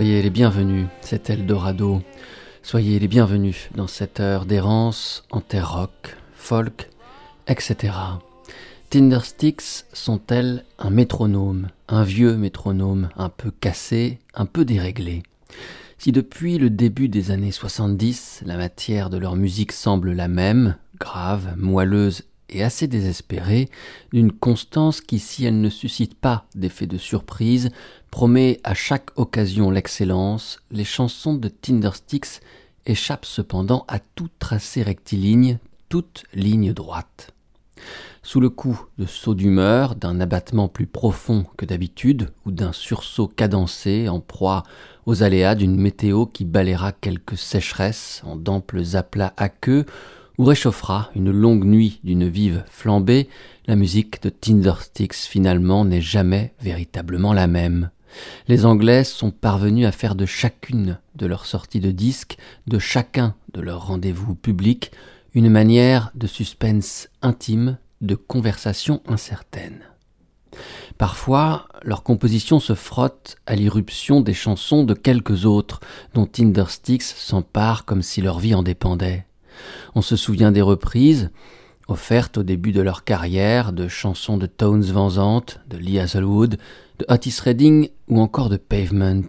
Soyez les bienvenus, c'est Eldorado. Soyez les bienvenus dans cette heure d'errance en terre rock, folk, etc. Tindersticks sont-elles un métronome, un vieux métronome, un peu cassé, un peu déréglé? Si depuis le début des années 70, la matière de leur musique semble la même, grave, moelleuse et assez désespérée, d'une constance qui, si elle ne suscite pas d'effet de surprise, promet à chaque occasion l'excellence, les chansons de Tindersticks échappent cependant à tout tracé rectiligne, toute ligne droite. Sous le coup de sauts d'humeur, d'un abattement plus profond que d'habitude, ou d'un sursaut cadencé en proie aux aléas d'une météo qui balayera quelques sécheresses en d'amples aplats aqueux, ou réchauffera une longue nuit d'une vive flambée, la musique de Tindersticks finalement n'est jamais véritablement la même. Les Anglais sont parvenus à faire de chacune de leurs sorties de disques, de chacun de leurs rendez-vous publics, une manière de suspense intime, de conversation incertaine. Parfois, leur composition se frotte à l'irruption des chansons de quelques autres, dont Tindersticks s'empare comme si leur vie en dépendait. On se souvient des reprises, offertes au début de leur carrière, de chansons de Tones Van Zandt, de Lee Hazelwood, de Otis Redding ou encore de Pavement,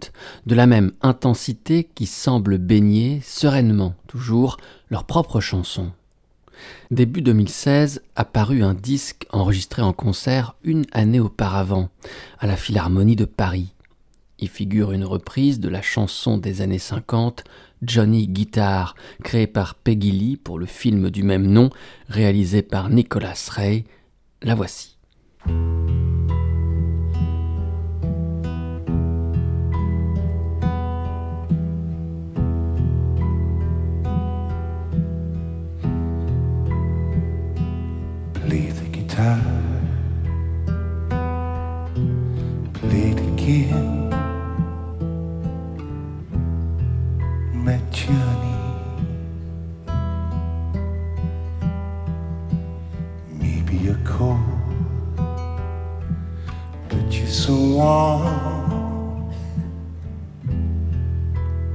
de la même intensité qui semble baigner sereinement toujours leurs propres chansons. Début 2016 apparut un disque enregistré en concert une année auparavant à la Philharmonie de Paris. Y figure une reprise de la chanson des années 50 Johnny Guitar, créée par Peggy Lee pour le film du même nom, réalisé par Nicholas Ray. La voici. My Johnny. Maybe you're cold, but you're so warm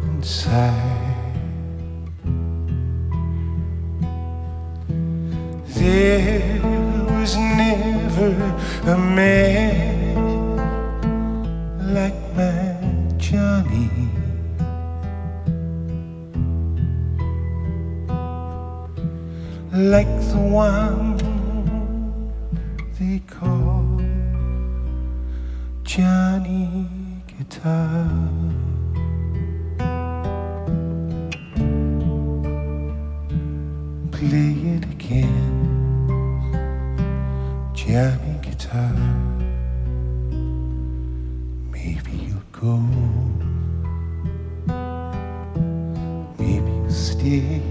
inside. There was never a man like my Johnny. Like the one they call Johnny Guitar. Play it again. Johnny guitar. Maybe you'll go. Maybe you'll stay.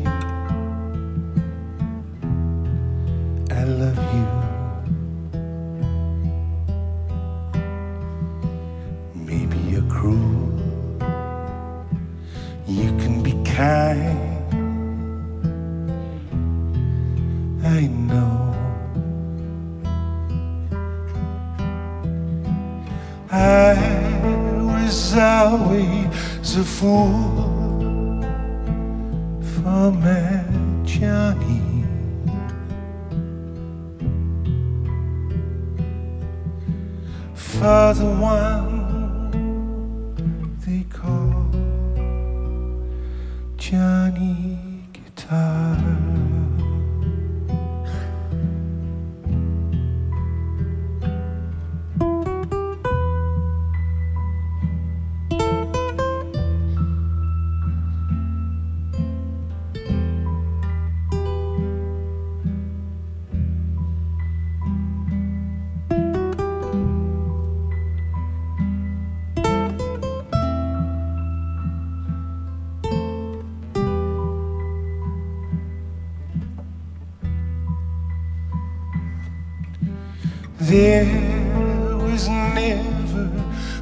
Was never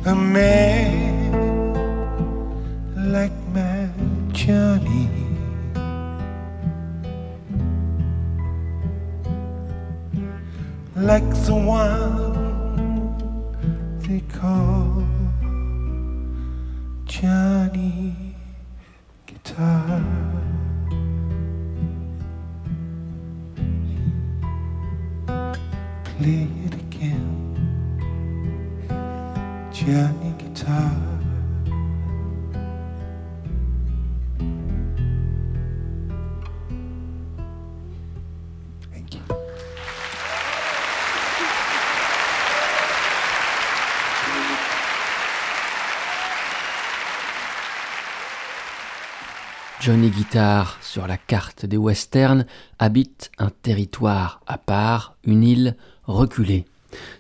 a man like my Johnny. Like the one they call Johnny Johnny Guitar, sur la carte des westerns, habite un territoire à part, une île reculée.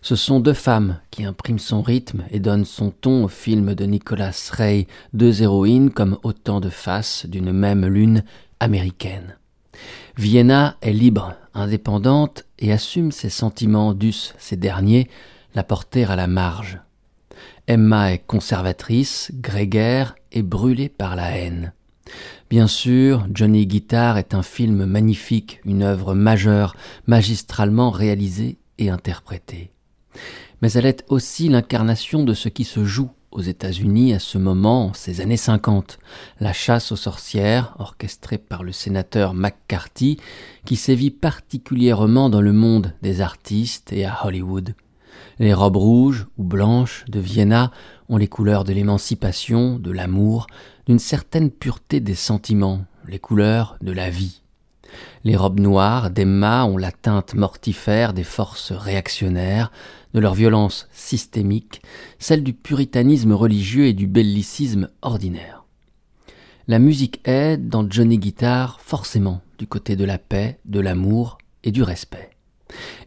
Ce sont deux femmes qui impriment son rythme et donnent son ton au film de Nicolas Ray, deux héroïnes comme autant de faces d'une même lune américaine. Vienna est libre, indépendante et assume ses sentiments dussent ces derniers la porter à la marge. Emma est conservatrice, grégaire et brûlée par la haine. Bien sûr, Johnny Guitar est un film magnifique, une œuvre majeure, magistralement réalisée et interprétée. Mais elle est aussi l'incarnation de ce qui se joue aux États-Unis à ce moment, ces années 50, la chasse aux sorcières, orchestrée par le sénateur McCarthy, qui sévit particulièrement dans le monde des artistes et à Hollywood. Les robes rouges ou blanches de Vienna ont les couleurs de l'émancipation, de l'amour, d'une certaine pureté des sentiments, les couleurs de la vie. Les robes noires d'Emma ont la teinte mortifère des forces réactionnaires, de leur violence systémique, celle du puritanisme religieux et du bellicisme ordinaire. La musique est, dans Johnny Guitar, forcément du côté de la paix, de l'amour et du respect.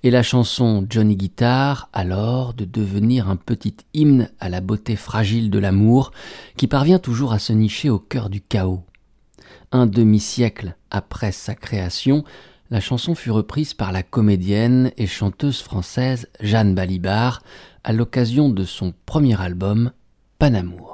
Et la chanson Johnny Guitar, alors, de devenir un petit hymne à la beauté fragile de l'amour, qui parvient toujours à se nicher au cœur du chaos. Un demi-siècle après sa création, la chanson fut reprise par la comédienne et chanteuse française Jeanne Balibar à l'occasion de son premier album, Panamour.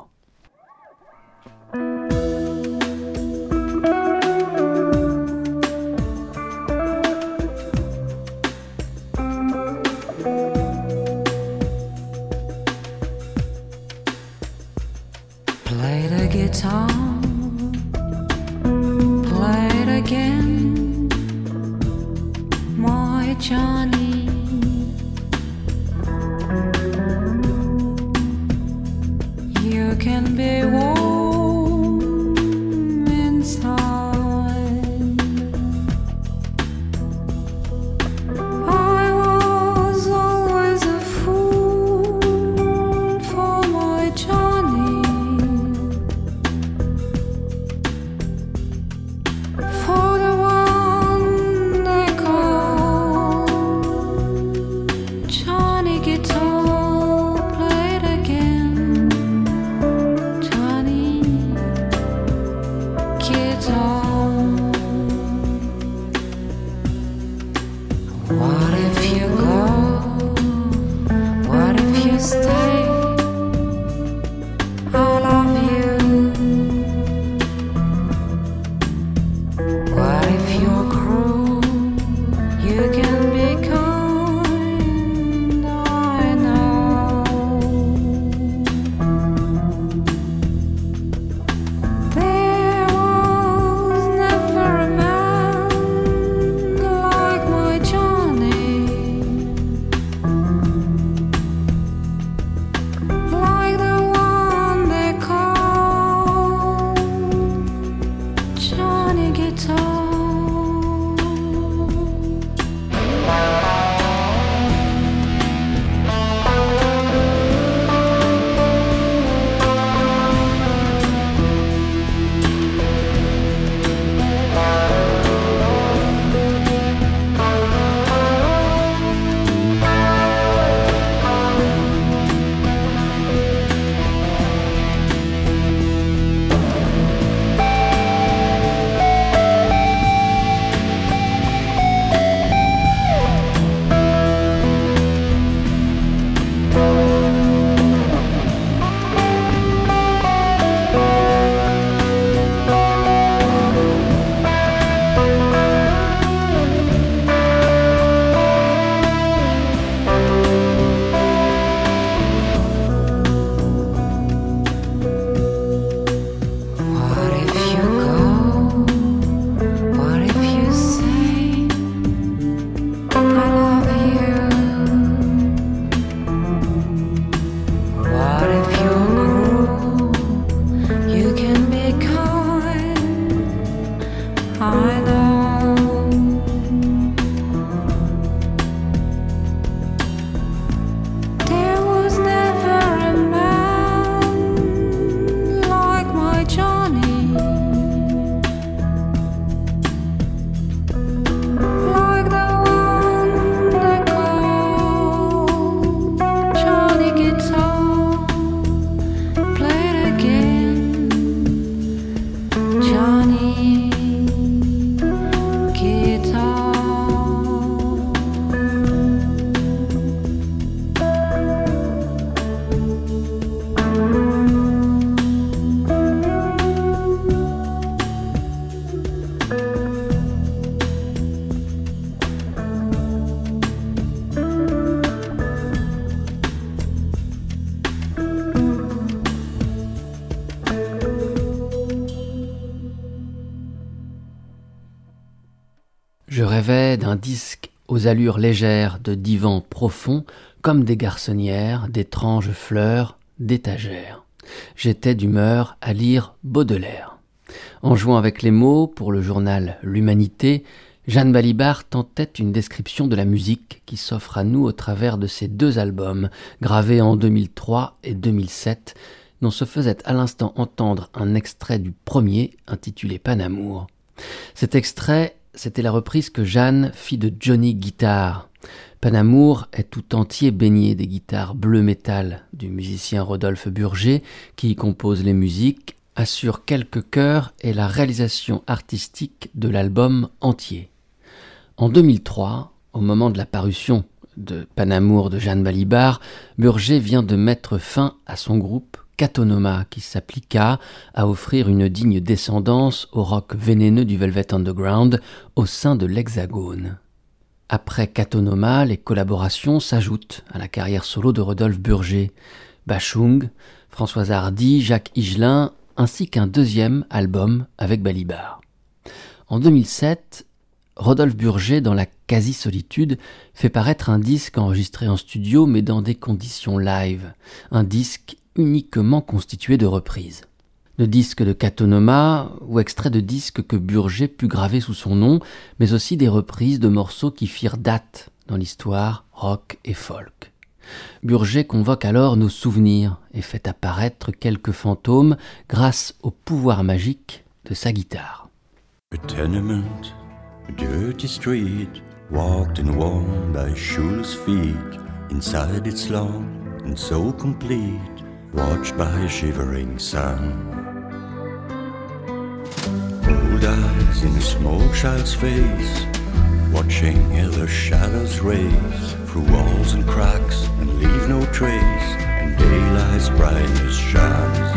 Légères de divans profonds, comme des garçonnières, d'étranges fleurs, d'étagères. J'étais d'humeur à lire Baudelaire. En jouant avec les mots pour le journal L'Humanité, Jeanne Balibar tentait une description de la musique qui s'offre à nous au travers de ces deux albums, gravés en 2003 et 2007, dont se faisait à l'instant entendre un extrait du premier, intitulé Panamour. Cet extrait, c'était la reprise que Jeanne fit de Johnny Guitar. Panamour est tout entier baigné des guitares bleu métal du musicien Rodolphe Burger, qui y compose les musiques, assure quelques chœurs et la réalisation artistique de l'album entier. En 2003, au moment de la parution de Panamour de Jeanne Balibar, Burger vient de mettre fin à son groupe Catonoma qui s'appliqua à offrir une digne descendance au rock vénéneux du Velvet Underground au sein de l'Hexagone. Après Catonoma, les collaborations s'ajoutent à la carrière solo de Rodolphe Burger, Bachung, Françoise Hardy, Jacques Higelin, ainsi qu'un deuxième album avec Balibar. En 2007, Rodolphe Burger, dans la quasi-solitude, fait paraître un disque enregistré en studio mais dans des conditions live, un disque uniquement constitué de reprises. De disques de Catonoma ou extraits de disques que Burger put graver sous son nom, mais aussi des reprises de morceaux qui firent date dans l'histoire rock et folk. Burger convoque alors nos souvenirs et fait apparaître quelques fantômes grâce au pouvoir magique de sa guitare. A tenement, a dirty street, walked and worn by shoeless feet. Inside it's long and so complete, watched by a shivering sun. Old eyes in a small child's face, watching the shadows race through walls and cracks and leave no trace, and daylight's brightness shines.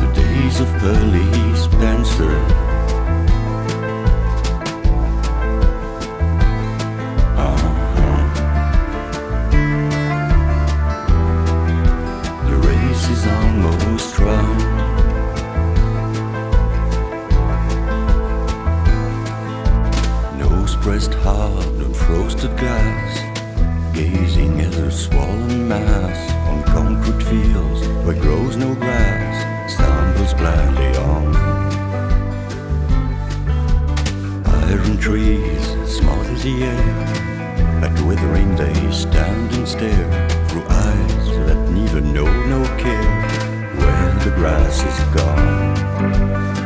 the days of Pearly Spencer. Frosted glass, gazing at a swollen mass on concrete fields where grows no grass, stumbles blindly on. Iron trees smother the air, like withering they stand and stare through eyes that neither know nor care where the grass is gone.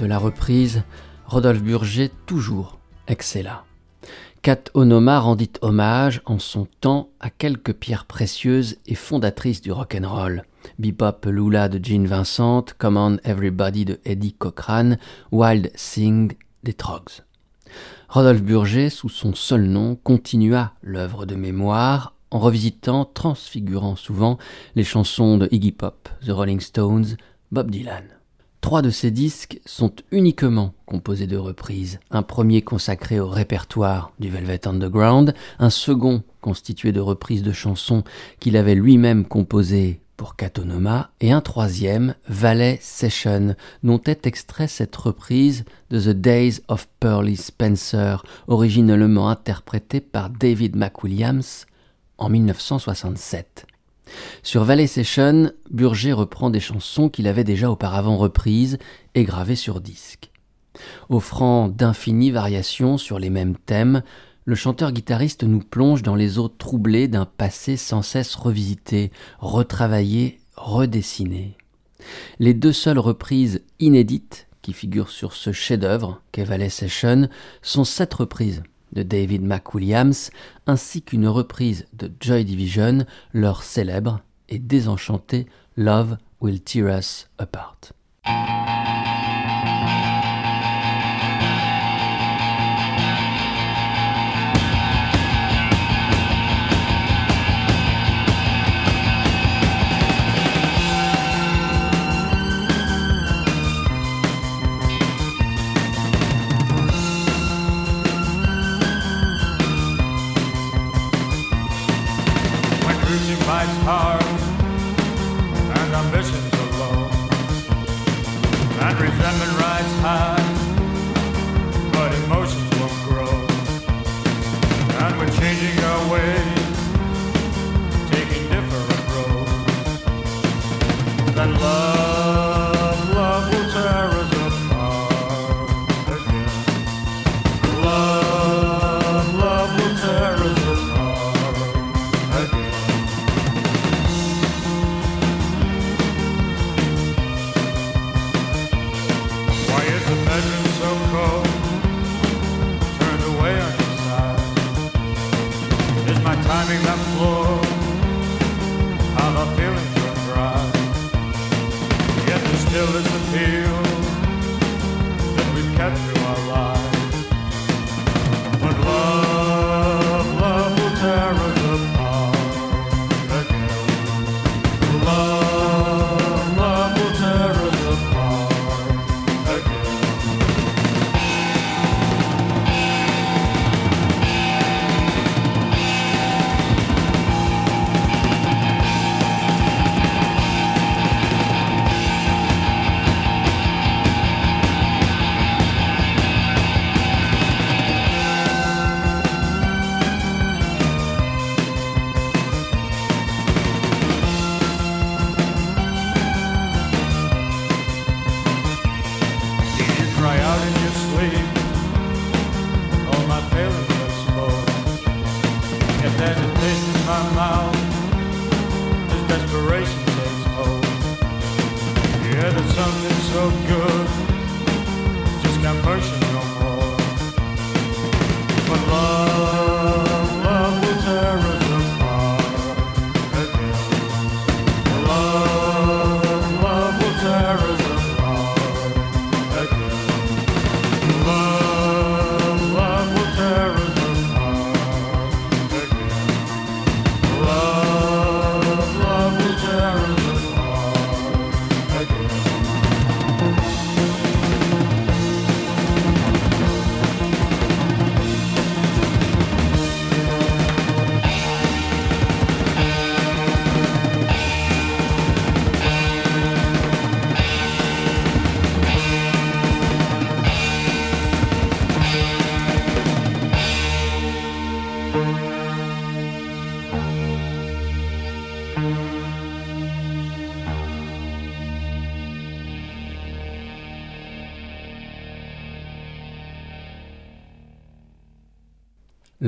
De la reprise, Rodolphe Burger toujours excella. Kat Onoma rendit hommage en son temps à quelques pierres précieuses et fondatrices du rock'n'roll. Bebop Lula de Gene Vincent, Come On Everybody de Eddie Cochran, Wild Sing des Trogs. Rodolphe Burger, sous son seul nom, continua l'œuvre de mémoire en revisitant, transfigurant souvent les chansons de Iggy Pop, The Rolling Stones, Bob Dylan. Trois de ces disques sont uniquement composés de reprises. Un premier consacré au répertoire du Velvet Underground, un second constitué de reprises de chansons qu'il avait lui-même composées pour Katonoma, et un troisième, Valley Session, dont est extrait cette reprise de The Days of Pearly Spencer, originellement interprétée par David McWilliams en 1967. Sur Valley Session, Burger reprend des chansons qu'il avait déjà auparavant reprises et gravées sur disque. Offrant d'infinies variations sur les mêmes thèmes, le chanteur-guitariste nous plonge dans les eaux troublées d'un passé sans cesse revisité, retravaillé, redessiné. Les deux seules reprises inédites qui figurent sur ce chef-d'œuvre qu'est Valley Session sont sept reprises de David McWilliams, ainsi qu'une reprise de Joy Division, leur célèbre et désenchanté Love Will Tear Us Apart. Cruising bites and ambitions low, and resentment rides high, but emotions won't grow. And we're changing our ways, taking different roads. Then love,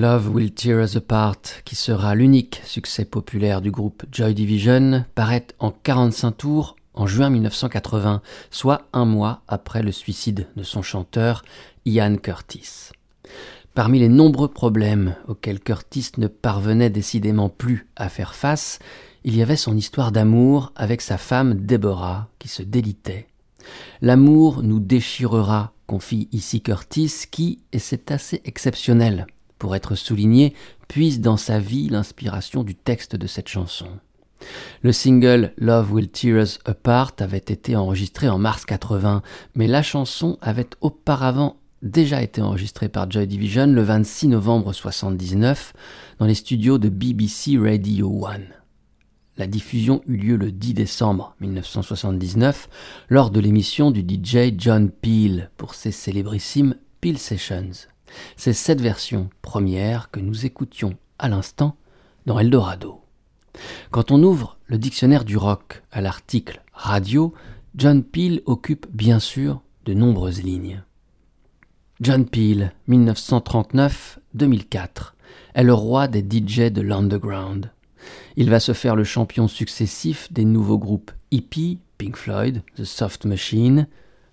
Love Will Tear Us Apart, qui sera l'unique succès populaire du groupe Joy Division, paraît en 45 tours en juin 1980, soit un mois après le suicide de son chanteur Ian Curtis. Parmi les nombreux problèmes auxquels Curtis ne parvenait décidément plus à faire face, il y avait son histoire d'amour avec sa femme Deborah qui se délitait. L'amour nous déchirera, confie ici Curtis, qui, et c'est assez exceptionnel pour être souligné, puise dans sa vie l'inspiration du texte de cette chanson. Le single Love Will Tear Us Apart avait été enregistré en mars 80, mais la chanson avait auparavant déjà été enregistrée par Joy Division le 26 novembre 79 dans les studios de BBC Radio 1. La diffusion eut lieu le 10 décembre 1979 lors de l'émission du DJ John Peel pour ses célébrissimes Peel Sessions. C'est cette version première que nous écoutions à l'instant dans Eldorado. Quand on ouvre le dictionnaire du rock à l'article radio, John Peel occupe bien sûr de nombreuses lignes. John Peel, 1939-2004, est le roi des DJ de l'underground. Il va se faire le champion successif des nouveaux groupes hippie, Pink Floyd, The Soft Machine,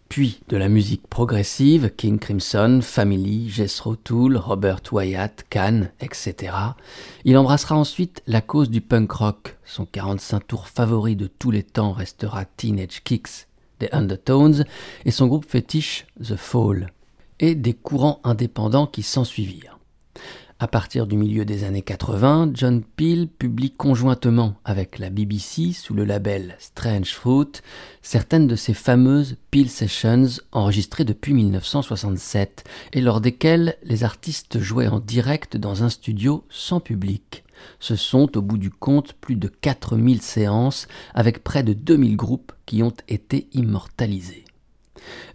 puis de la musique progressive, King Crimson, Family, Jethro Tull, Robert Wyatt, Cannes, etc. Il embrassera ensuite la cause du punk rock. Son 45 tours favori de tous les temps restera Teenage Kicks des Undertones et son groupe fétiche The Fall, et des courants indépendants qui s'ensuivirent. À partir du milieu des années 80, John Peel publie conjointement avec la BBC sous le label Strange Fruit certaines de ses fameuses Peel Sessions enregistrées depuis 1967 et lors desquelles les artistes jouaient en direct dans un studio sans public. Ce sont au bout du compte plus de 4000 séances avec près de 2000 groupes qui ont été immortalisés.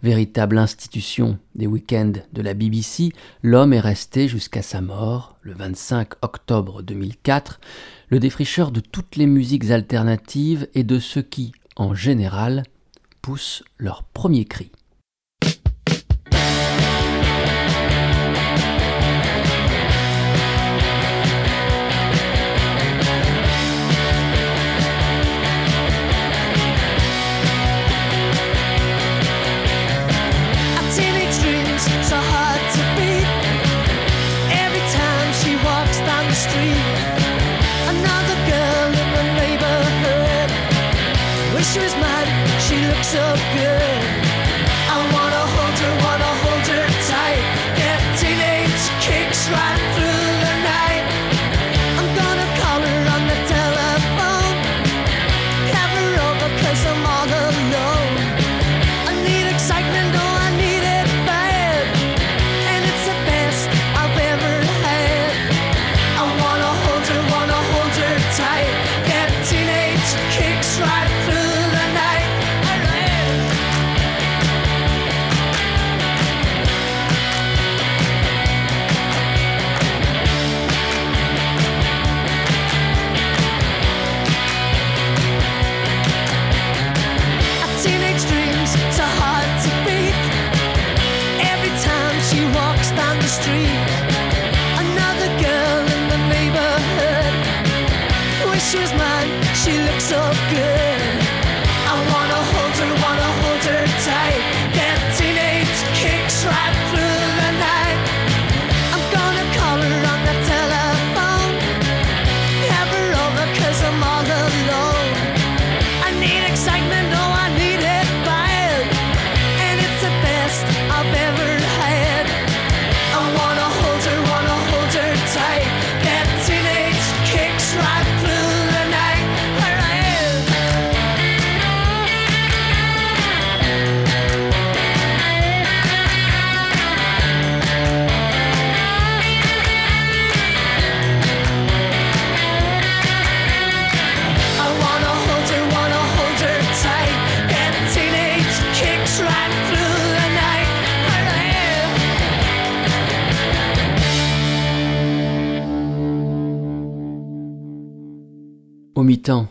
Véritable institution des week-ends de la BBC, l'homme est resté jusqu'à sa mort, le 25 octobre 2004, le défricheur de toutes les musiques alternatives et de ceux qui, en général, poussent leur premier cri.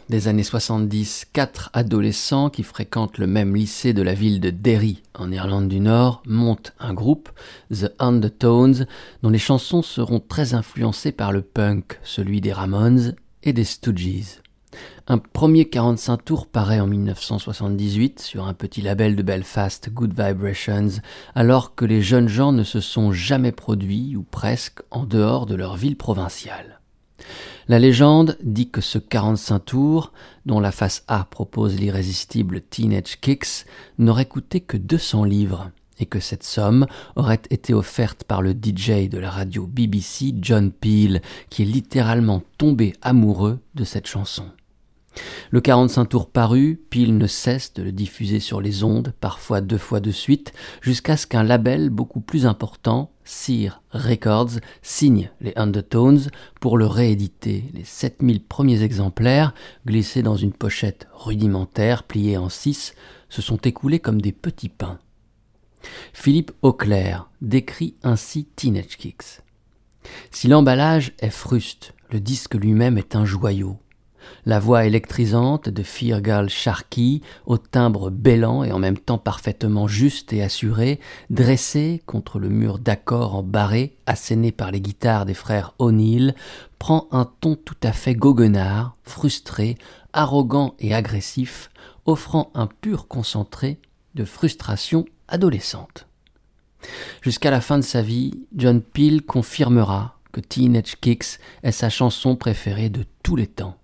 Des années 70, quatre adolescents qui fréquentent le même lycée de la ville de Derry, en Irlande du Nord, montent un groupe, The Undertones, dont les chansons seront très influencées par le punk, celui des Ramones et des Stooges. Un premier 45 tours paraît en 1978 sur un petit label de Belfast, Good Vibrations, alors que les jeunes gens ne se sont jamais produits, ou presque, en dehors de leur ville provinciale. La légende dit que ce 45 tours, dont la face A propose l'irrésistible Teenage Kicks, n'aurait coûté que 200 livres et que cette somme aurait été offerte par le DJ de la radio BBC John Peel, qui est littéralement tombé amoureux de cette chanson. Le 45 tours paru, Peel ne cesse de le diffuser sur les ondes, parfois deux fois de suite, jusqu'à ce qu'un label beaucoup plus important, Sear Records, signe les Undertones pour le rééditer. Les 7000 premiers exemplaires, glissés dans une pochette rudimentaire pliée en six, se sont écoulés comme des petits pains. Philippe Auclair décrit ainsi Teenage Kicks. Si l'emballage est fruste, le disque lui-même est un joyau. La voix électrisante de Firgal Sharkey, au timbre bêlant et en même temps parfaitement juste et assuré, dressée contre le mur d'accords en barré, asséné par les guitares des frères O'Neill, prend un ton tout à fait goguenard, frustré, arrogant et agressif, offrant un pur concentré de frustration adolescente. Jusqu'à la fin de sa vie, John Peel confirmera que Teenage Kicks est sa chanson préférée de tous les temps.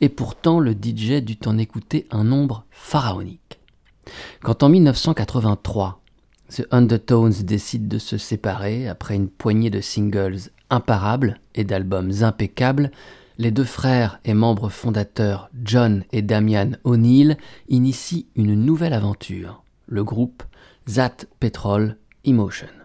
Et pourtant, le DJ dut en écouter un nombre pharaonique. Quand en 1983, The Undertones décide de se séparer après une poignée de singles imparables et d'albums impeccables, les deux frères et membres fondateurs John et Damian O'Neill initient une nouvelle aventure, le groupe Zat Petrol Emotion.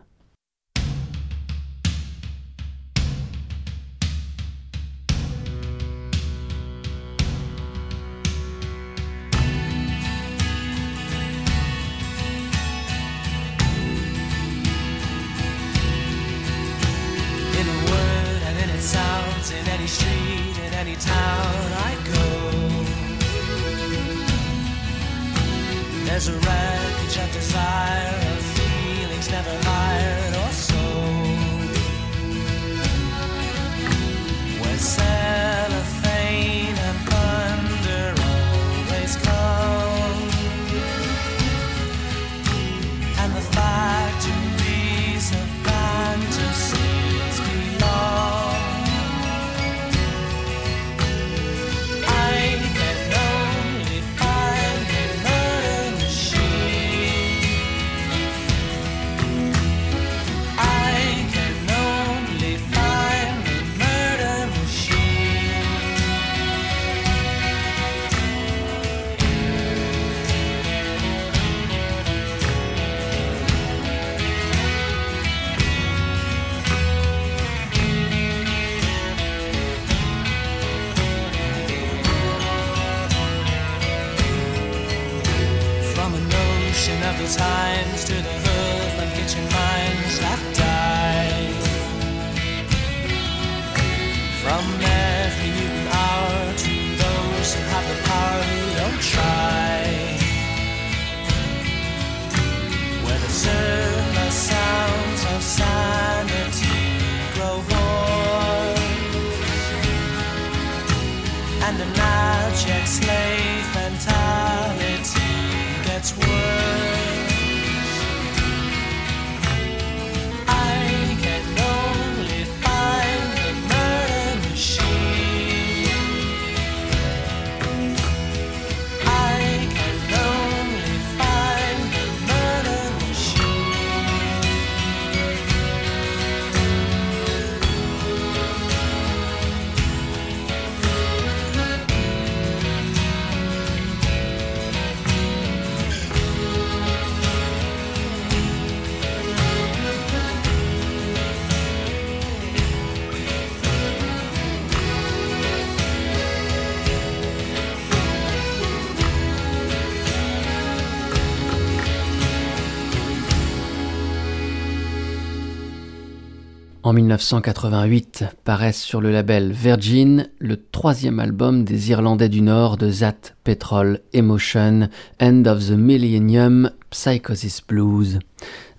En 1988 paraît sur le label Virgin le troisième album des Irlandais du Nord de Zat Petrol Emotion, End of the Millennium, Psychosis Blues.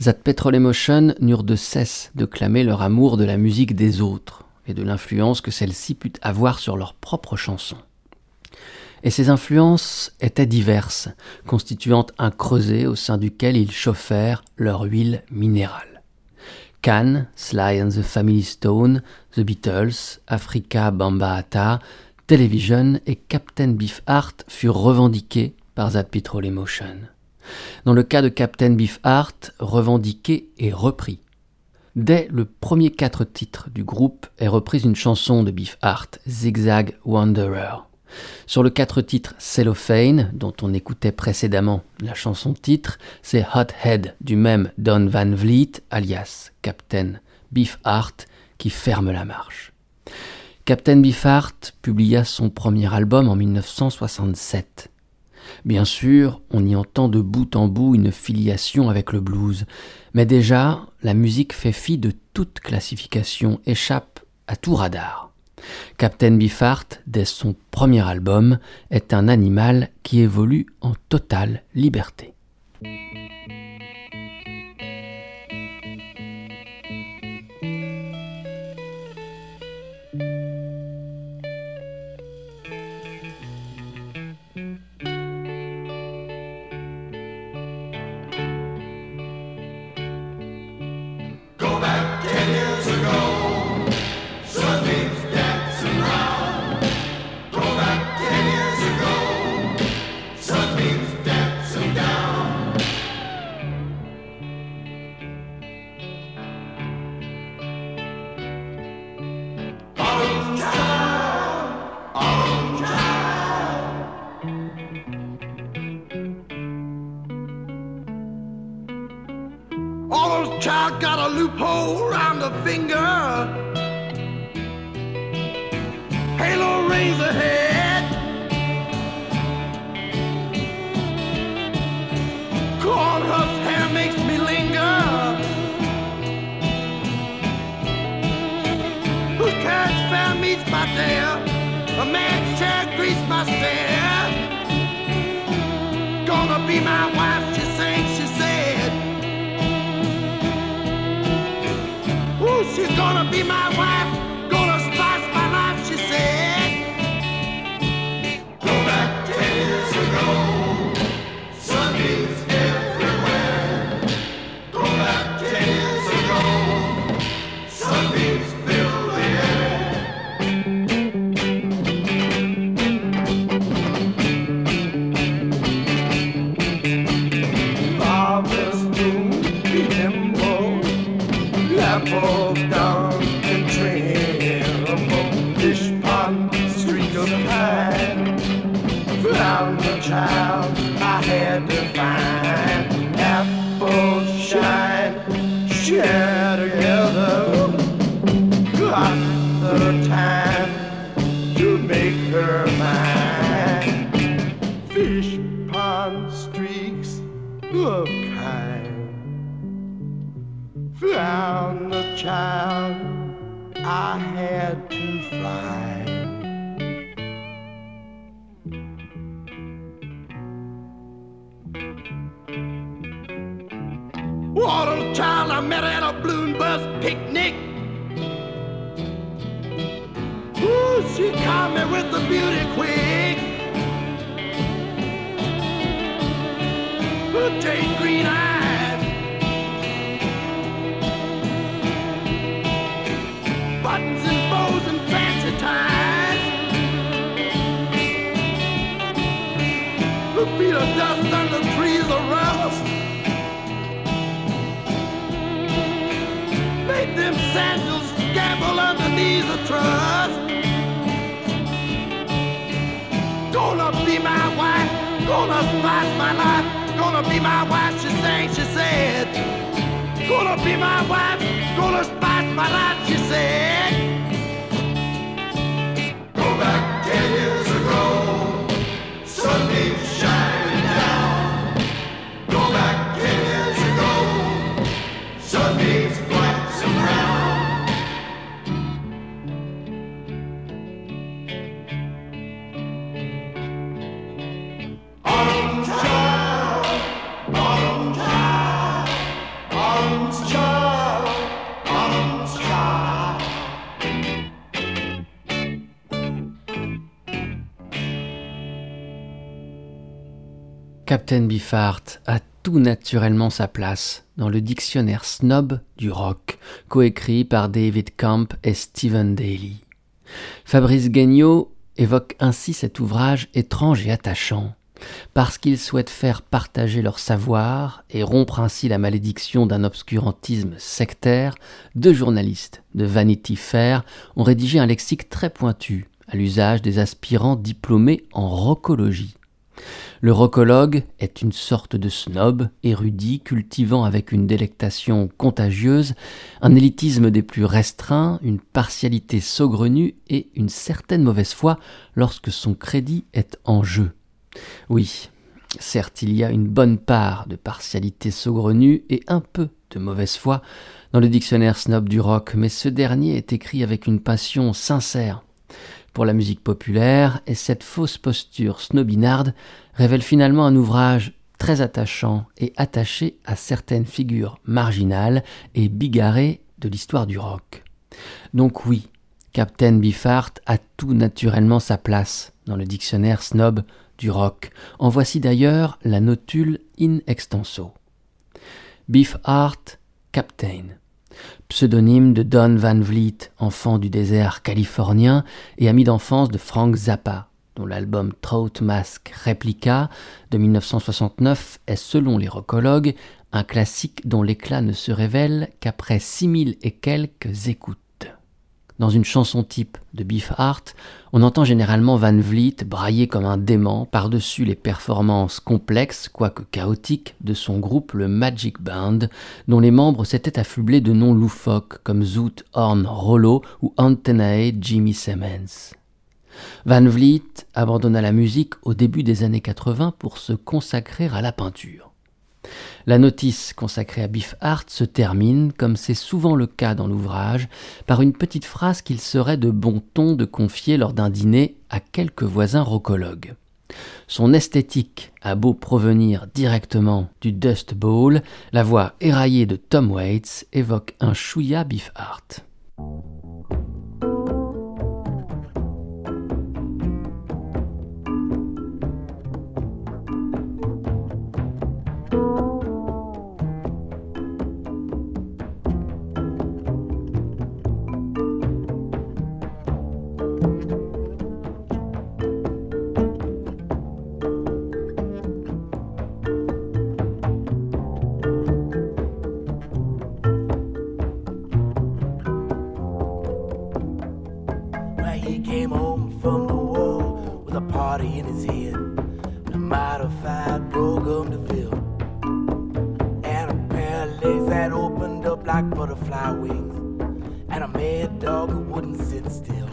Zat Petrol Emotion n'eurent de cesse de clamer leur amour de la musique des autres et de l'influence que celle-ci put avoir sur leurs propres chansons. Et ces influences étaient diverses, constituant un creuset au sein duquel ils chauffèrent leur huile minérale. Cannes, Sly and the Family Stone, The Beatles, Africa Bambaataa, Television et Captain Beefheart furent revendiqués par That Petrol Emotion. Dans le cas de Captain Beefheart, revendiqué et repris. Dès le premier quatre titres du groupe est reprise une chanson de Beefheart, Zigzag Wanderer. Sur le quatre titres Cellophane, dont on écoutait précédemment la chanson titre, c'est Hot Head du même Don Van Vliet, alias Captain Beefheart, qui ferme la marche. Captain Beefheart publia son premier album en 1967. Bien sûr, on y entend de bout en bout une filiation avec le blues, mais déjà, la musique fait fi de toute classification, échappe à tout radar. Captain Beefheart, dès son premier album, est un animal qui évolue en totale liberté. Captain Beefheart a tout naturellement sa place dans le dictionnaire snob du rock, coécrit par David Camp et Stephen Daly. Fabrice Guignot évoque ainsi cet ouvrage étrange et attachant, parce qu'ils souhaitent faire partager leur savoir et rompre ainsi la malédiction d'un obscurantisme sectaire, deux journalistes de Vanity Fair ont rédigé un lexique très pointu à l'usage des aspirants diplômés en rocologie. Le rocologue est une sorte de snob, érudit, cultivant avec une délectation contagieuse, un élitisme des plus restreints, une partialité saugrenue et une certaine mauvaise foi lorsque son crédit est en jeu. Oui, certes il y a une bonne part de partialité saugrenue et un peu de mauvaise foi dans le dictionnaire snob du rock, mais ce dernier est écrit avec une passion sincère pour la musique populaire, et cette fausse posture snobinarde révèle finalement un ouvrage très attachant et attaché à certaines figures marginales et bigarrées de l'histoire du rock. Donc oui, Captain Beefheart a tout naturellement sa place dans le dictionnaire snob du rock. En voici d'ailleurs la notule in extenso. Beefheart Captain pseudonyme de Don Van Vliet, enfant du désert californien et ami d'enfance de Frank Zappa, dont l'album Trout Mask Replica de 1969 est, selon les rocologues, un classique dont l'éclat ne se révèle qu'après 6000 et quelques écoutes. Dans une chanson type de Beefheart, on entend généralement Van Vliet brailler comme un dément par-dessus les performances complexes, quoique chaotiques, de son groupe le Magic Band, dont les membres s'étaient affublés de noms loufoques comme Zoot Horn Rollo ou Antenae Jimmy Simmons. Van Vliet abandonna la musique au début des années 80 pour se consacrer à la peinture. La notice consacrée à Beefheart se termine, comme c'est souvent le cas dans l'ouvrage, par une petite phrase qu'il serait de bon ton de confier lors d'un dîner à quelques voisins rocologues. Son esthétique a beau provenir directement du Dust Bowl, la voix éraillée de Tom Waits évoque un chouïa Beefheart. Butterfly wings, and a mad dog who wouldn't sit still.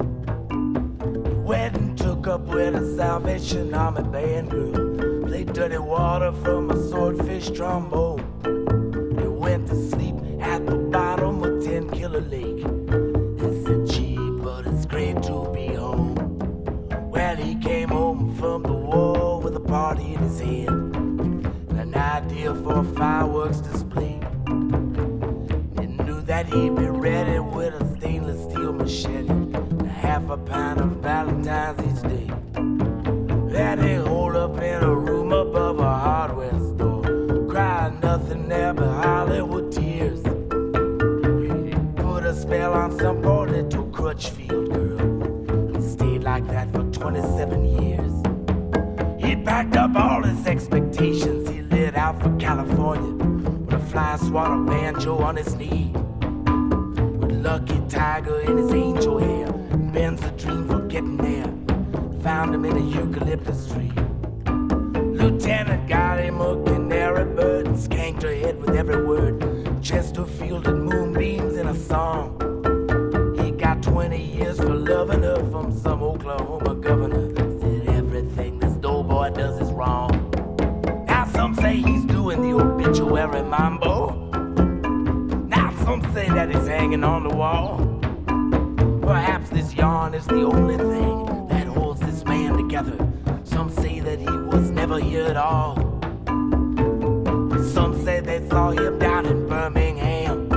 The wedding took up with a Salvation Army band girl, played dirty water from a swordfish trombone. He went to sleep at the bottom of Ten Killer Lake. It's a cheap, but it's great to be home. Well, he came home from the war with a party in his head and an idea for fireworks display. He that he'd be ready with a stainless steel machete a half a pound of Valentine's each day. That he hold up in a room above a hardware store, crying nothing there but Hollywood tears. He put a spell on some poor little Crutchfield girl. He stayed like that for 27 years. He packed up all his expectations. He lit out for California with a fly swatter banjo on his knee. Lucky Tiger in his angel hair. Ben's a dream for getting there. Found him in a eucalyptus tree. Lieutenant got him a canary bird and skanked her head with every word. Chesterfield and moonbeams in a song. He got 20 years for loving her from some Oklahoma governor. Said everything this doughboy does is wrong. Now some say he's doing the obituary mambo. Say that hanging on the wall. Perhaps this yarn is the only thing that holds this man together. Some say that he was never here at all. Some say they saw him down in Birmingham,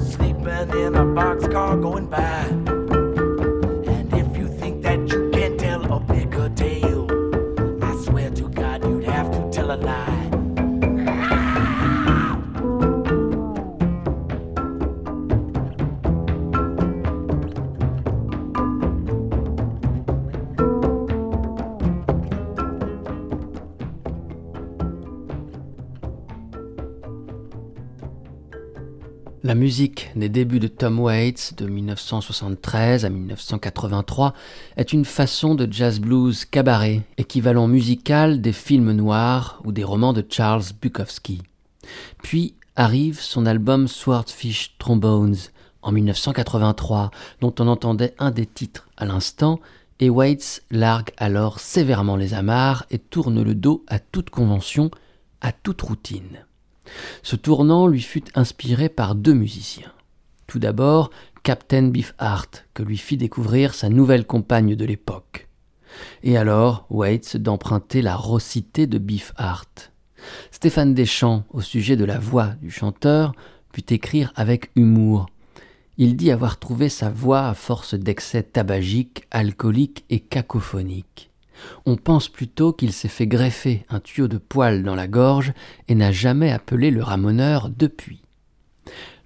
sleeping in a boxcar going by. La musique des débuts de Tom Waits de 1973 à 1983 est une façon de jazz blues cabaret, équivalent musical des films noirs ou des romans de Charles Bukowski. Puis arrive son album Swordfish Trombones en 1983, dont on entendait un des titres à l'instant, et Waits largue alors sévèrement les amarres et tourne le dos à toute convention, à toute routine. Ce tournant lui fut inspiré par deux musiciens. Tout d'abord, Captain Beefheart, que lui fit découvrir sa nouvelle compagne de l'époque. Et alors, Waits d'emprunter la rossité de Beefheart. Stéphane Deschamps, au sujet de la voix du chanteur, put écrire avec humour. Il dit avoir trouvé sa voix à force d'excès tabagiques, alcooliques et cacophoniques on pense plutôt qu'il s'est fait greffer un tuyau de poil dans la gorge et n'a jamais appelé le ramoneur depuis.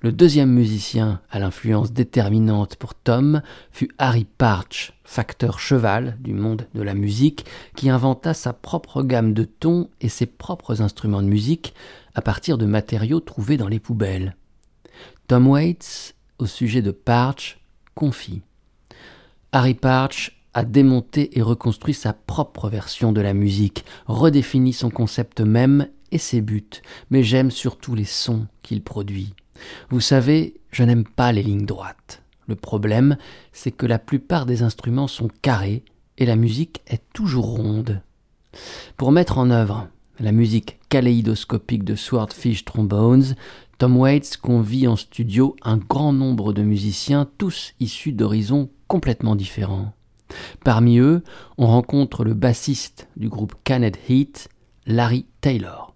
Le deuxième musicien à l'influence déterminante pour Tom fut Harry Parch, facteur cheval du monde de la musique, qui inventa sa propre gamme de tons et ses propres instruments de musique à partir de matériaux trouvés dans les poubelles. Tom Waits, au sujet de Parch, confie. Harry Parch a démonté et reconstruit sa propre version de la musique, redéfini son concept même et ses buts, mais j'aime surtout les sons qu'il produit. Vous savez, je n'aime pas les lignes droites. Le problème, c'est que la plupart des instruments sont carrés et la musique est toujours ronde. Pour mettre en œuvre la musique kaléidoscopique de Swordfish Trombones, Tom Waits convie en studio un grand nombre de musiciens, tous issus d'horizons complètement différents. Parmi eux, on rencontre le bassiste du groupe Canet Heat, Larry Taylor.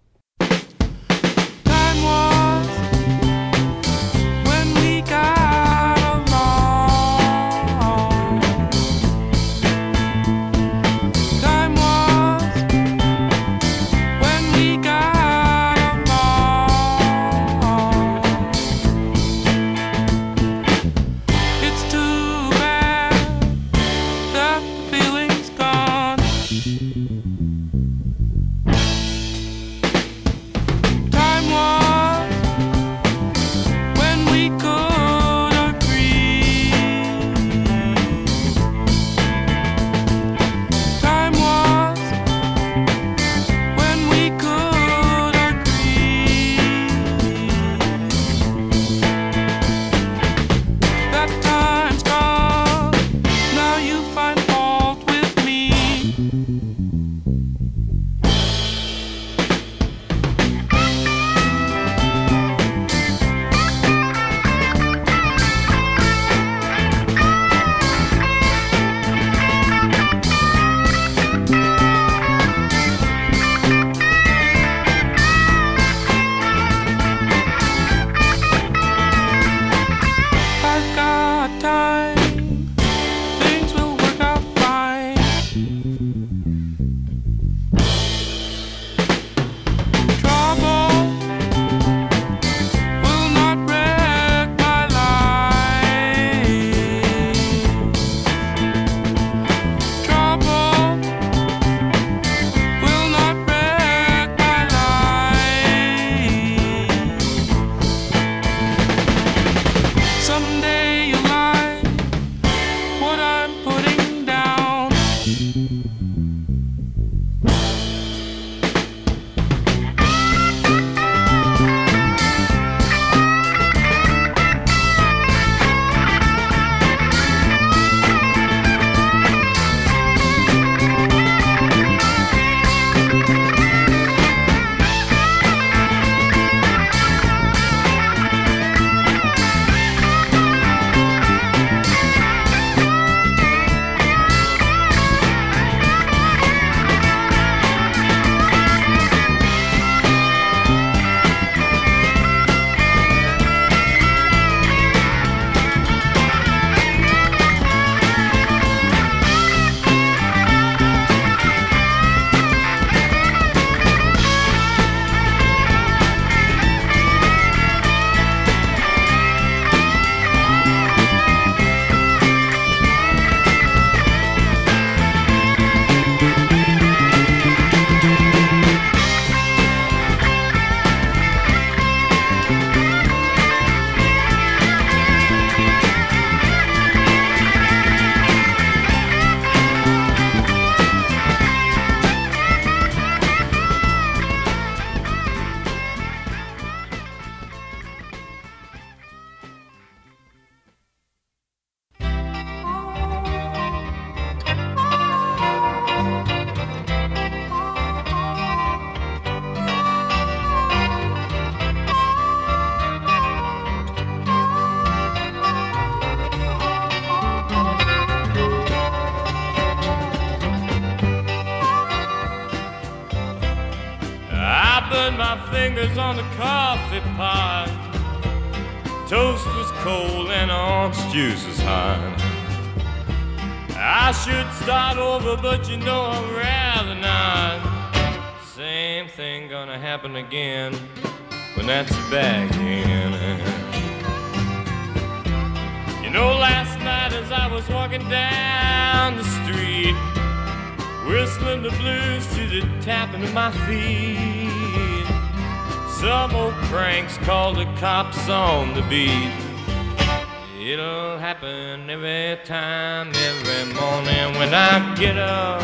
It'll happen every time, every morning when I get up.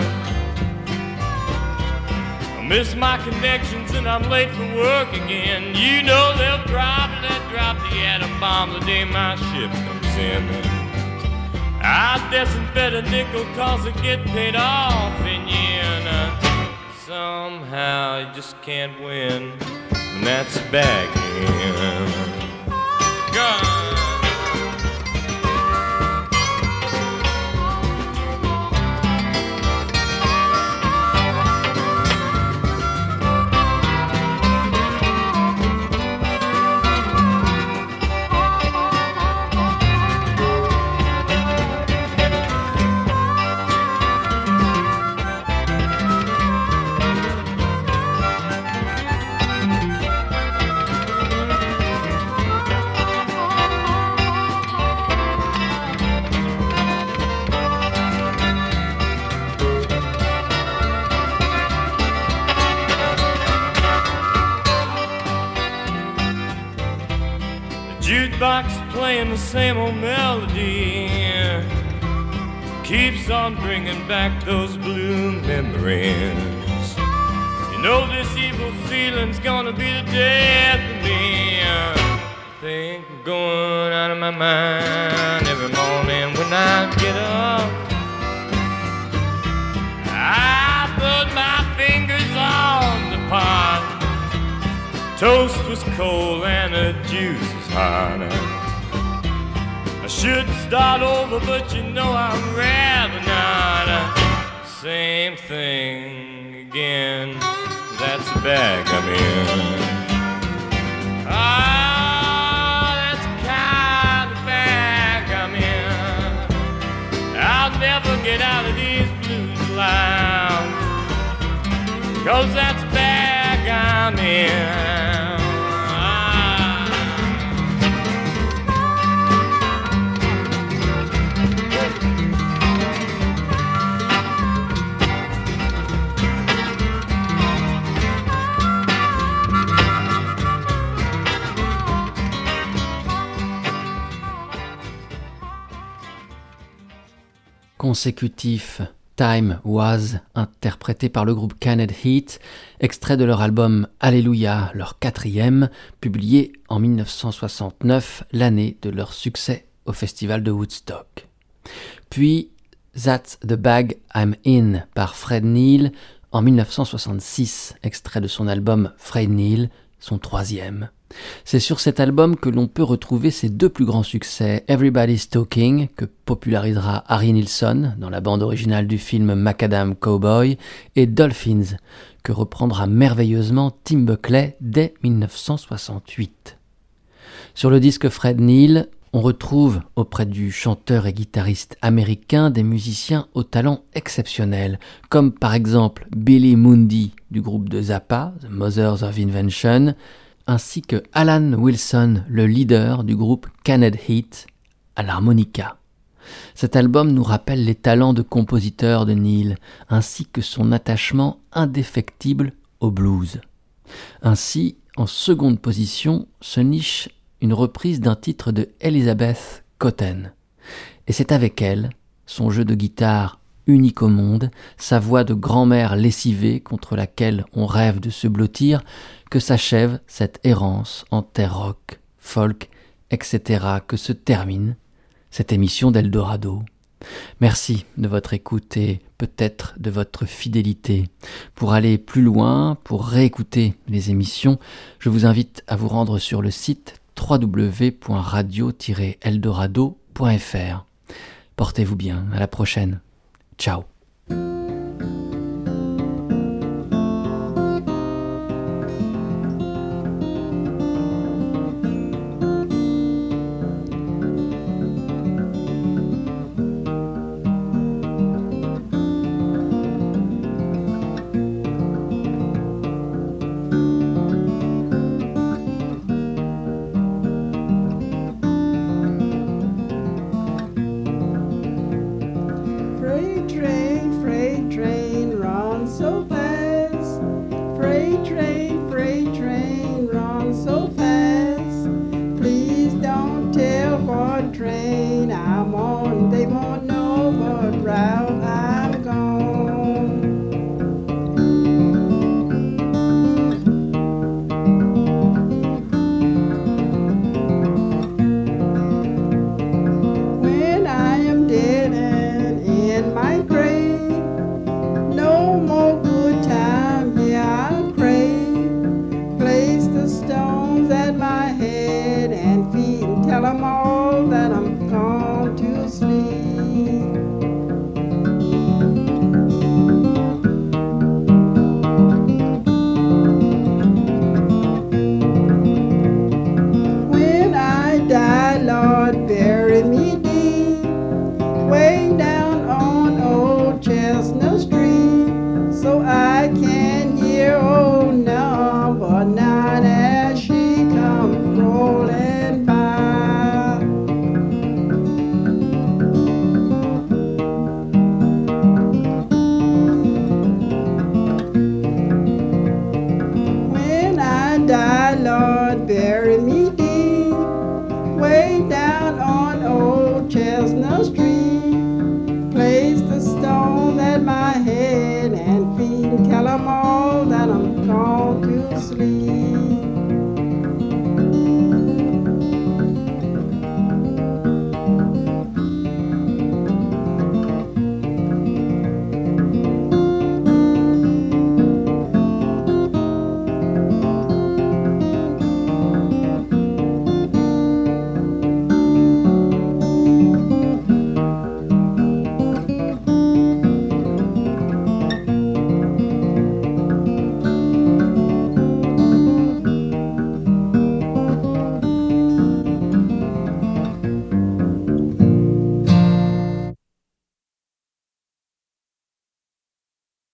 I miss my connections and I'm late for work again. You know they'll probably drop the atom bomb the day my ship comes in. I disinfect a nickel cause I get paid off in. Uh, somehow you just can't win, and that's back in. The same old melody keeps on bringing back those blue memories. You know this evil feeling's gonna be the death of me. Think I'm going out of my mind every morning when I get up. I put my fingers on the pot. Toast was cold and the juice was hot. Should start over, but you know I'd rather not. Same thing again. That's the bag I'm in. Ah, that's the kind of bag I'm in. I'll never get out of these blues loud. Cause that's the bag I'm in. Consécutif, Time Was, interprété par le groupe Canned Heat, extrait de leur album Alléluia, leur quatrième, publié en 1969, l'année de leur succès au festival de Woodstock. Puis That's the Bag I'm In par Fred Neil en 1966, extrait de son album Fred Neil, son troisième. C'est sur cet album que l'on peut retrouver ses deux plus grands succès, Everybody's Talking, que popularisera Harry Nilsson dans la bande originale du film Macadam Cowboy, et Dolphins, que reprendra merveilleusement Tim Buckley dès 1968. Sur le disque Fred Neil, on retrouve auprès du chanteur et guitariste américain des musiciens au talent exceptionnel, comme par exemple Billy Mundy du groupe de Zappa, The Mothers of Invention, ainsi que Alan Wilson, le leader du groupe Canned Heat, à l'harmonica. Cet album nous rappelle les talents de compositeur de Neil, ainsi que son attachement indéfectible au blues. Ainsi, en seconde position, se niche une reprise d'un titre de Elizabeth Cotten. Et c'est avec elle, son jeu de guitare unique au monde, sa voix de grand-mère lessivée contre laquelle on rêve de se blottir, que s'achève cette errance en terre rock, folk, etc., que se termine cette émission d'Eldorado. Merci de votre écoute et peut-être de votre fidélité. Pour aller plus loin, pour réécouter les émissions, je vous invite à vous rendre sur le site www.radio-eldorado.fr. Portez-vous bien, à la prochaine. Ciao.